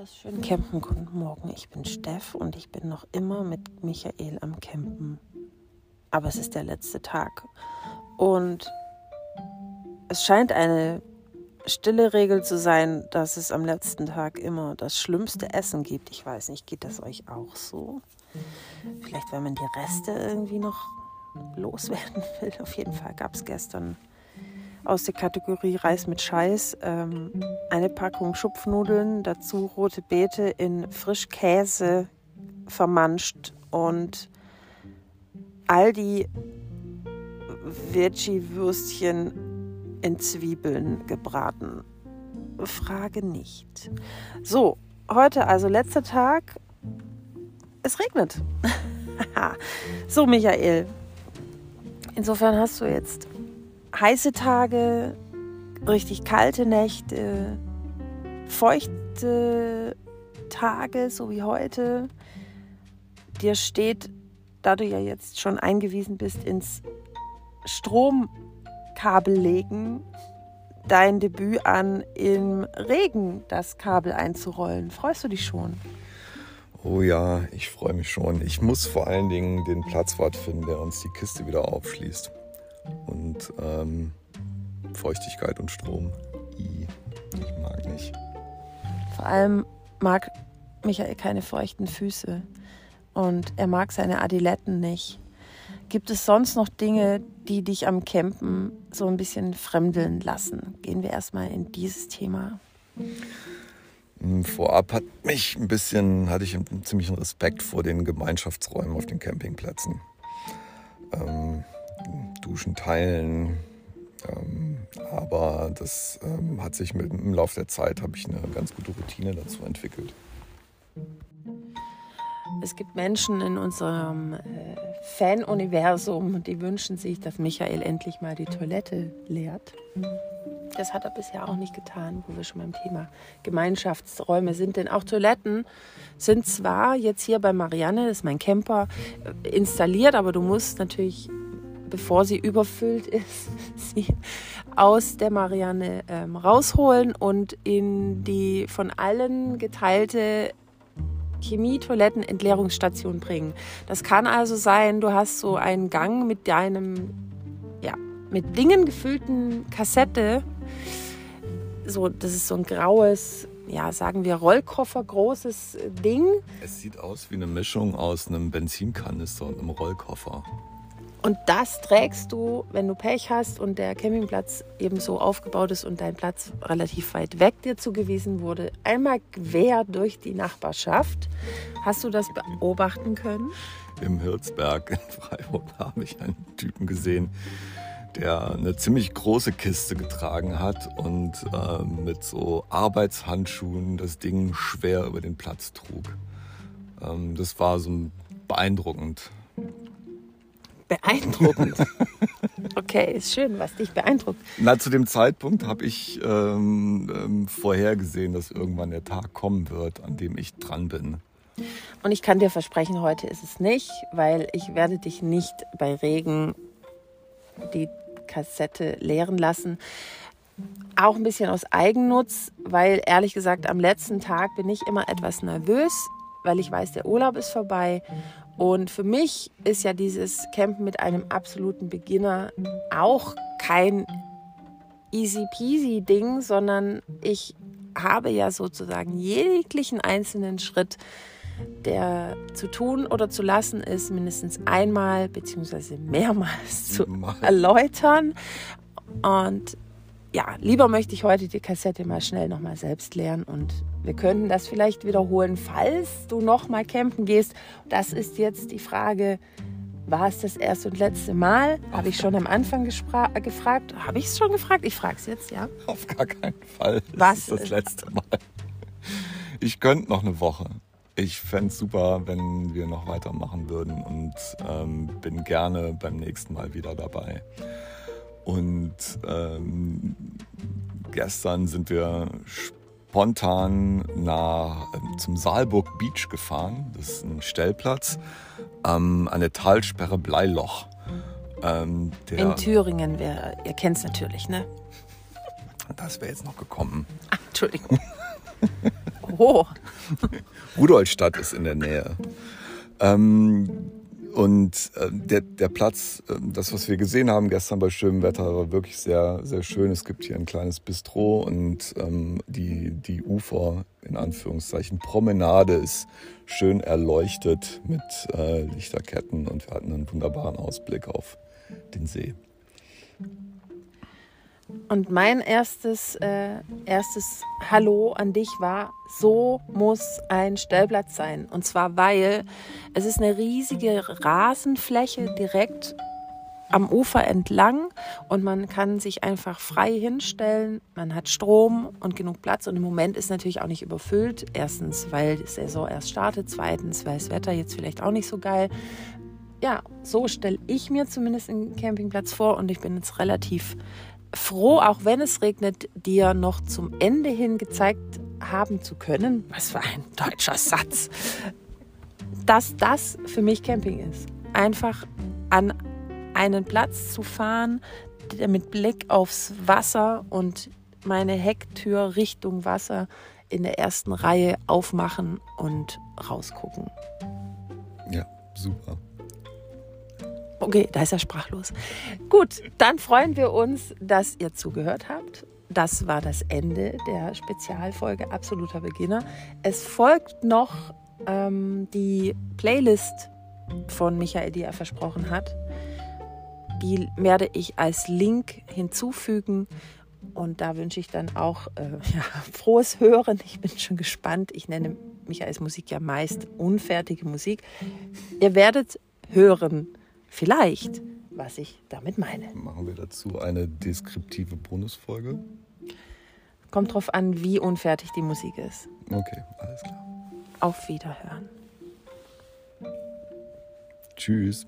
hier schön campen. Guten Morgen, ich bin Steff und ich bin noch immer mit Michael am Campen. Aber es ist der letzte Tag. Und es scheint eine stille Regel zu sein, dass es am letzten Tag immer das schlimmste Essen gibt. Ich weiß nicht, geht das euch auch so? Vielleicht, wenn man die Reste irgendwie noch loswerden will. Auf jeden Fall gab es gestern aus der Kategorie Reis mit Scheiß ähm, eine Packung Schupfnudeln, dazu rote Beete in Frischkäse vermanscht und all die Veggie-Würstchen in Zwiebeln gebraten. Frage nicht. So, heute also letzter Tag. Es regnet. so, Michael. Insofern hast du jetzt heiße Tage, richtig kalte Nächte, feuchte Tage, so wie heute. Dir steht, da du ja jetzt schon eingewiesen bist, ins Stromkabel legen, dein Debüt an, im Regen das Kabel einzurollen. Freust du dich schon? Oh ja, ich freue mich schon. Ich muss vor allen Dingen den Platzwart finden, der uns die Kiste wieder aufschließt und ähm, Feuchtigkeit und Strom. I, ich mag nicht. Vor allem mag Michael keine feuchten Füße und er mag seine Adiletten nicht. Gibt es sonst noch Dinge, die dich am Campen so ein bisschen fremdeln lassen? Gehen wir erstmal in dieses Thema. Hm, vorab hat mich ein bisschen, hatte ich einen ziemlichen Respekt vor den Gemeinschaftsräumen auf den Campingplätzen. Ähm, Duschen teilen. Ähm, aber das ähm, hat sich mit, im Laufe der Zeit, habe ich eine ganz gute Routine dazu entwickelt. Es gibt Menschen in unserem äh, Fan-Universum, die wünschen sich, dass Michael endlich mal die Toilette leert. Das hat er bisher auch nicht getan, wo wir schon beim Thema Gemeinschaftsräume sind. Denn auch Toiletten sind zwar jetzt hier bei Marianne, das ist mein Camper, äh, installiert, aber du musst natürlich bevor sie überfüllt ist, sie aus der Marianne ähm, rausholen und in die von allen geteilte Chemie-Toiletten-Entleerungsstation bringen. Das kann also sein, du hast so einen Gang mit deinem, ja, mit Dingen gefüllten Kassette. So, das ist so ein graues, ja, sagen wir Rollkoffer, großes Ding. Es sieht aus wie eine Mischung aus einem Benzinkanister und einem Rollkoffer. Und das trägst du, wenn du Pech hast und der Campingplatz eben so aufgebaut ist und dein Platz relativ weit weg dir zugewiesen wurde, einmal quer durch die Nachbarschaft. Hast du das beobachten können? Im Hirzberg in Freiburg habe ich einen Typen gesehen, der eine ziemlich große Kiste getragen hat und äh, mit so Arbeitshandschuhen das Ding schwer über den Platz trug. Ähm, das war so beeindruckend. Beeindruckend. Okay, ist schön, was dich beeindruckt. Na, zu dem Zeitpunkt habe ich ähm, ähm, vorhergesehen, dass irgendwann der Tag kommen wird, an dem ich dran bin. Und ich kann dir versprechen, heute ist es nicht, weil ich werde dich nicht bei Regen die Kassette leeren lassen. Auch ein bisschen aus Eigennutz, weil ehrlich gesagt am letzten Tag bin ich immer etwas nervös, weil ich weiß, der Urlaub ist vorbei und für mich ist ja dieses Campen mit einem absoluten Beginner auch kein easy peasy Ding, sondern ich habe ja sozusagen jeglichen einzelnen Schritt, der zu tun oder zu lassen ist, mindestens einmal bzw. mehrmals zu erläutern. Und ja, lieber möchte ich heute die Kassette mal schnell nochmal selbst lernen und wir könnten das vielleicht wiederholen, falls du nochmal campen gehst. Das ist jetzt die Frage, war es das erste und letzte Mal? Habe ich schon am Anfang gefragt. Habe ich es schon gefragt? Ich frage es jetzt, ja. Auf gar keinen Fall. Was? Das ist das letzte Mal. Ich könnte noch eine Woche. Ich fände es super, wenn wir noch weitermachen würden und ähm, bin gerne beim nächsten Mal wieder dabei. Und ähm, gestern sind wir spontan nach, äh, zum Saalburg Beach gefahren. Das ist ein Stellplatz ähm, an der Talsperre Bleiloch. Ähm, In Thüringen, wer, ihr kennt es natürlich, ne? Das wäre jetzt noch gekommen. Ach, Entschuldigung. Oh. Rudolstadt ist in der Nähe. Ähm, und äh, der, der Platz, äh, das, was wir gesehen haben gestern bei schönem Wetter, war wirklich sehr, sehr schön. Es gibt hier ein kleines Bistro und ähm, die, die Ufer, in Anführungszeichen, Promenade ist schön erleuchtet mit äh, Lichterketten und wir hatten einen wunderbaren Ausblick auf den See. Und mein erstes, äh, erstes Hallo an dich war, so muss ein Stellplatz sein. Und zwar, weil es ist eine riesige Rasenfläche direkt am Ufer entlang und man kann sich einfach frei hinstellen. Man hat Strom und genug Platz und im Moment ist natürlich auch nicht überfüllt. Erstens, weil die Saison erst startet. Zweitens, weil das Wetter jetzt vielleicht auch nicht so geil. Ja, so stelle ich mir zumindest einen Campingplatz vor und ich bin jetzt relativ froh, auch wenn es regnet, dir noch zum Ende hin gezeigt haben zu können, was für ein deutscher Satz, dass das für mich Camping ist. Einfach an einen Platz zu fahren, mit Blick aufs Wasser und meine Hecktür Richtung Wasser in der ersten Reihe aufmachen und rausgucken. Ja, super. Okay, da ist er sprachlos. Gut, dann freuen wir uns, dass ihr zugehört habt. Das war das Ende der Spezialfolge Absoluter Beginner. Es folgt noch ähm, die Playlist von Michael, die er versprochen hat. Die werde ich als Link hinzufügen. Und da wünsche ich dann auch äh, ja, frohes Hören. Ich bin schon gespannt. Ich nenne Michaels Musik ja meist unfertige Musik. Ihr werdet hören, vielleicht, was ich damit meine. Machen wir dazu eine deskriptive Bonusfolge? Kommt drauf an, wie unfertig die Musik ist. Okay, alles klar. Auf Wiederhören. Tschüss.